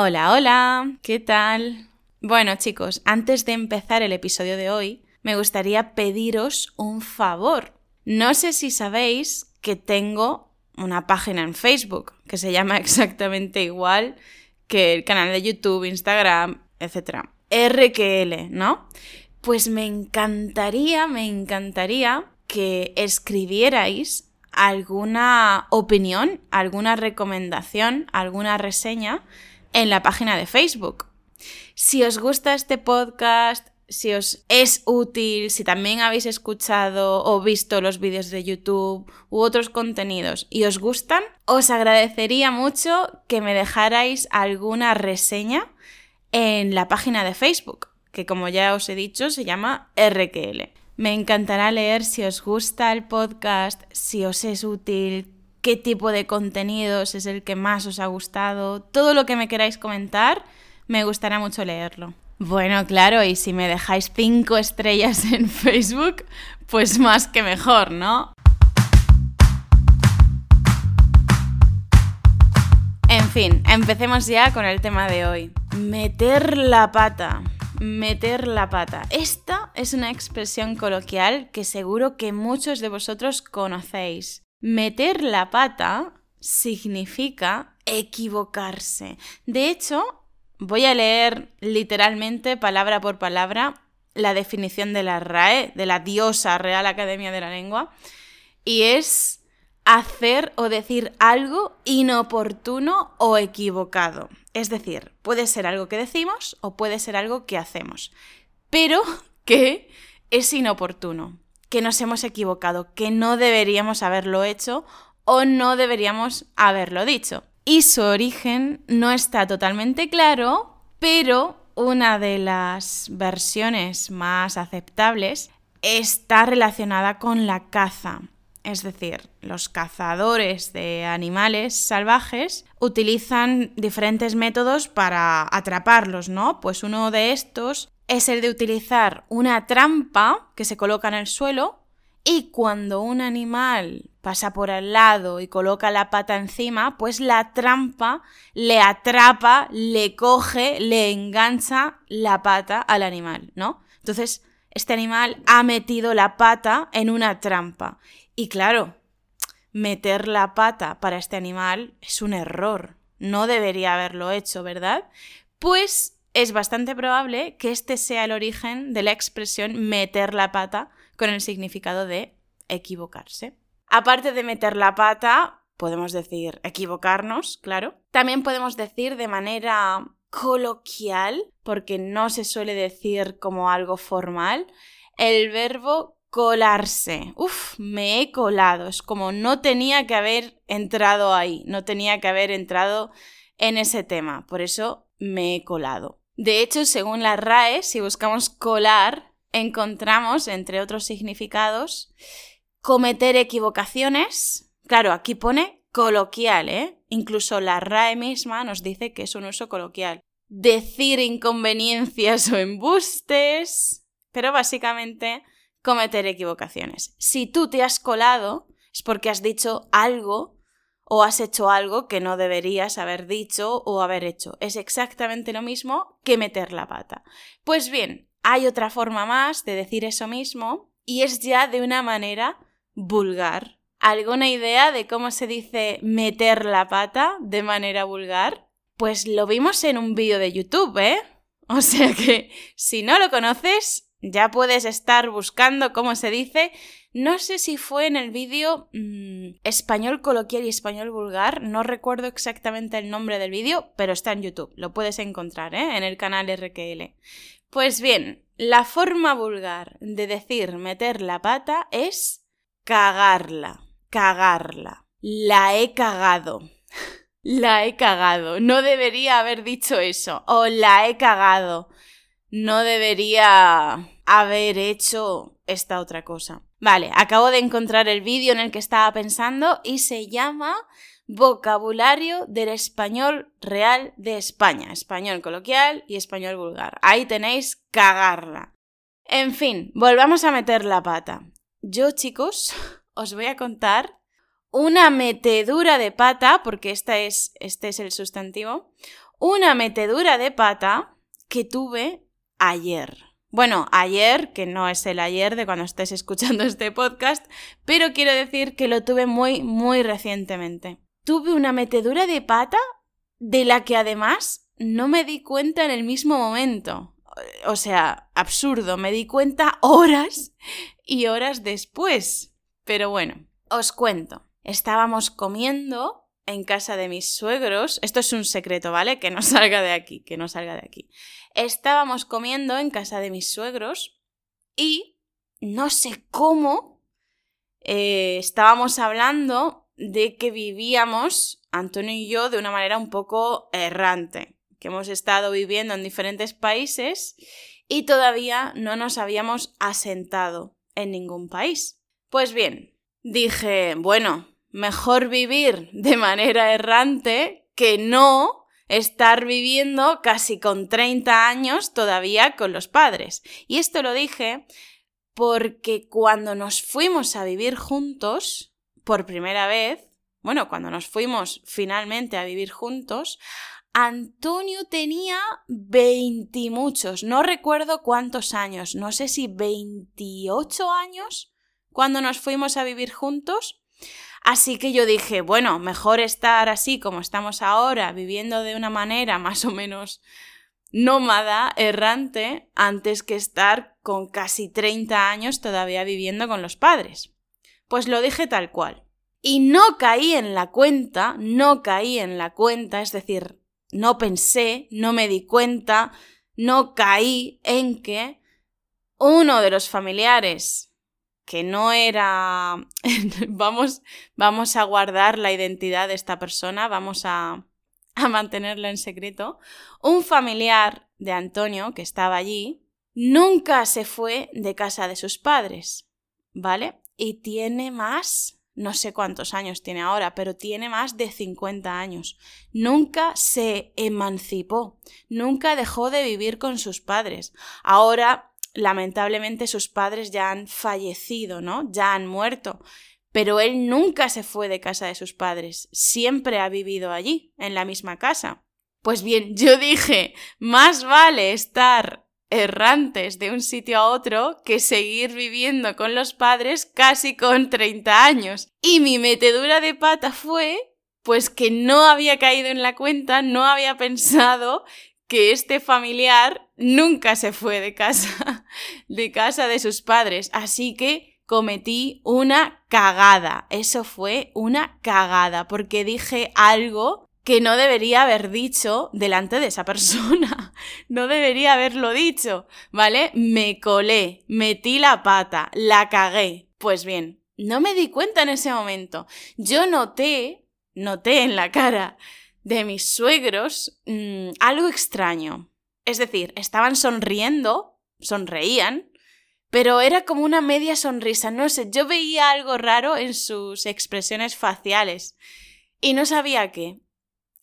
Hola, hola, ¿qué tal? Bueno chicos, antes de empezar el episodio de hoy, me gustaría pediros un favor. No sé si sabéis que tengo una página en Facebook que se llama exactamente igual que el canal de YouTube, Instagram, etc. RQL, ¿no? Pues me encantaría, me encantaría que escribierais alguna opinión, alguna recomendación, alguna reseña en la página de Facebook. Si os gusta este podcast, si os es útil, si también habéis escuchado o visto los vídeos de YouTube u otros contenidos y os gustan, os agradecería mucho que me dejarais alguna reseña en la página de Facebook, que como ya os he dicho se llama RQL. Me encantará leer si os gusta el podcast, si os es útil, qué tipo de contenidos es el que más os ha gustado, todo lo que me queráis comentar, me gustará mucho leerlo. Bueno, claro, y si me dejáis cinco estrellas en Facebook, pues más que mejor, ¿no? En fin, empecemos ya con el tema de hoy. Meter la pata. Meter la pata. Esta es una expresión coloquial que seguro que muchos de vosotros conocéis. Meter la pata significa equivocarse. De hecho, Voy a leer literalmente, palabra por palabra, la definición de la RAE, de la diosa Real Academia de la Lengua, y es hacer o decir algo inoportuno o equivocado. Es decir, puede ser algo que decimos o puede ser algo que hacemos, pero que es inoportuno, que nos hemos equivocado, que no deberíamos haberlo hecho o no deberíamos haberlo dicho y su origen no está totalmente claro, pero una de las versiones más aceptables está relacionada con la caza. Es decir, los cazadores de animales salvajes utilizan diferentes métodos para atraparlos, ¿no? Pues uno de estos es el de utilizar una trampa que se coloca en el suelo y cuando un animal pasa por al lado y coloca la pata encima, pues la trampa le atrapa, le coge, le engancha la pata al animal, ¿no? Entonces, este animal ha metido la pata en una trampa. Y claro, meter la pata para este animal es un error. No debería haberlo hecho, ¿verdad? Pues es bastante probable que este sea el origen de la expresión meter la pata con el significado de equivocarse. Aparte de meter la pata, podemos decir equivocarnos, claro. También podemos decir de manera coloquial, porque no se suele decir como algo formal, el verbo colarse. Uf, me he colado. Es como no tenía que haber entrado ahí, no tenía que haber entrado en ese tema. Por eso me he colado. De hecho, según la RAE, si buscamos colar, encontramos, entre otros significados, cometer equivocaciones. Claro, aquí pone coloquial, ¿eh? Incluso la RAE misma nos dice que es un uso coloquial. Decir inconveniencias o embustes. Pero básicamente cometer equivocaciones. Si tú te has colado, es porque has dicho algo o has hecho algo que no deberías haber dicho o haber hecho. Es exactamente lo mismo que meter la pata. Pues bien, hay otra forma más de decir eso mismo y es ya de una manera vulgar. ¿Alguna idea de cómo se dice meter la pata de manera vulgar? Pues lo vimos en un vídeo de YouTube, ¿eh? O sea que si no lo conoces, ya puedes estar buscando cómo se dice. No sé si fue en el vídeo mm, español coloquial y español vulgar, no recuerdo exactamente el nombre del vídeo, pero está en YouTube, lo puedes encontrar ¿eh? en el canal RQL. Pues bien, la forma vulgar de decir meter la pata es cagarla, cagarla. La he cagado. La he cagado. No debería haber dicho eso. O la he cagado. No debería haber hecho esta otra cosa. Vale, acabo de encontrar el vídeo en el que estaba pensando y se llama Vocabulario del español real de España, español coloquial y español vulgar. Ahí tenéis cagarla. En fin, volvamos a meter la pata. Yo, chicos, os voy a contar una metedura de pata, porque esta es, este es el sustantivo, una metedura de pata que tuve ayer. Bueno, ayer, que no es el ayer de cuando estés escuchando este podcast, pero quiero decir que lo tuve muy, muy recientemente. Tuve una metedura de pata de la que además no me di cuenta en el mismo momento. O sea, absurdo, me di cuenta horas y horas después. Pero bueno, os cuento. Estábamos comiendo en casa de mis suegros. Esto es un secreto, ¿vale? Que no salga de aquí, que no salga de aquí. Estábamos comiendo en casa de mis suegros y no sé cómo eh, estábamos hablando de que vivíamos, Antonio y yo, de una manera un poco errante, que hemos estado viviendo en diferentes países y todavía no nos habíamos asentado en ningún país. Pues bien, dije, bueno, mejor vivir de manera errante que no estar viviendo casi con 30 años todavía con los padres. Y esto lo dije porque cuando nos fuimos a vivir juntos, por primera vez, bueno, cuando nos fuimos finalmente a vivir juntos, Antonio tenía 20 muchos, no recuerdo cuántos años, no sé si 28 años cuando nos fuimos a vivir juntos. Así que yo dije, bueno, mejor estar así como estamos ahora, viviendo de una manera más o menos nómada, errante, antes que estar con casi 30 años todavía viviendo con los padres. Pues lo dije tal cual. Y no caí en la cuenta, no caí en la cuenta, es decir, no pensé, no me di cuenta, no caí en que uno de los familiares que no era vamos vamos a guardar la identidad de esta persona, vamos a, a mantenerla en secreto. Un familiar de Antonio que estaba allí nunca se fue de casa de sus padres, ¿vale? Y tiene más, no sé cuántos años tiene ahora, pero tiene más de 50 años. Nunca se emancipó, nunca dejó de vivir con sus padres. Ahora lamentablemente sus padres ya han fallecido, ¿no? Ya han muerto. Pero él nunca se fue de casa de sus padres, siempre ha vivido allí, en la misma casa. Pues bien, yo dije, más vale estar errantes de un sitio a otro que seguir viviendo con los padres casi con 30 años. Y mi metedura de pata fue pues que no había caído en la cuenta, no había pensado que este familiar nunca se fue de casa, de casa de sus padres, así que cometí una cagada. Eso fue una cagada, porque dije algo que no debería haber dicho delante de esa persona. No debería haberlo dicho, ¿vale? Me colé, metí la pata, la cagué. Pues bien, no me di cuenta en ese momento. Yo noté, noté en la cara de mis suegros mm, algo extraño. Es decir, estaban sonriendo, sonreían, pero era como una media sonrisa, no sé, yo veía algo raro en sus expresiones faciales y no sabía qué.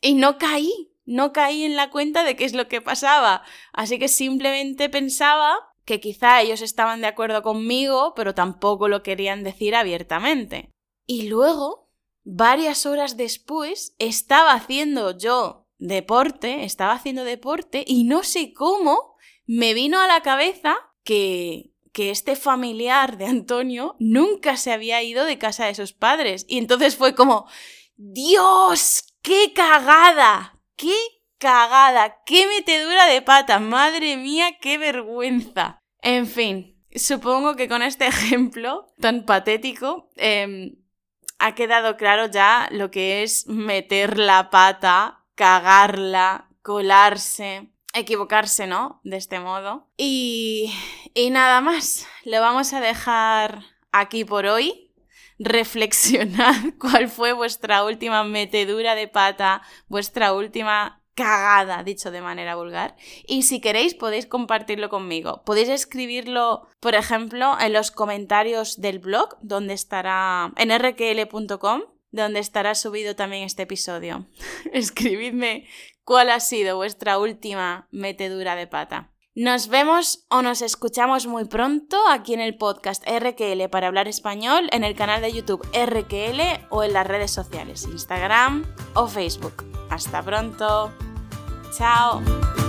Y no caí, no caí en la cuenta de qué es lo que pasaba, así que simplemente pensaba que quizá ellos estaban de acuerdo conmigo, pero tampoco lo querían decir abiertamente. Y luego varias horas después estaba haciendo yo deporte, estaba haciendo deporte y no sé cómo me vino a la cabeza que que este familiar de Antonio nunca se había ido de casa de sus padres. Y entonces fue como, Dios, qué cagada, qué cagada, qué metedura de pata, madre mía, qué vergüenza. En fin, supongo que con este ejemplo tan patético, eh, ha quedado claro ya lo que es meter la pata, cagarla, colarse, equivocarse, ¿no? De este modo. Y, y nada más, lo vamos a dejar aquí por hoy. Reflexionad cuál fue vuestra última metedura de pata, vuestra última cagada, dicho de manera vulgar. Y si queréis podéis compartirlo conmigo. Podéis escribirlo, por ejemplo, en los comentarios del blog, donde estará en rkl.com, donde estará subido también este episodio. Escribidme cuál ha sido vuestra última metedura de pata. Nos vemos o nos escuchamos muy pronto aquí en el podcast RQL para hablar español, en el canal de YouTube RQL o en las redes sociales, Instagram o Facebook. Hasta pronto. Chao.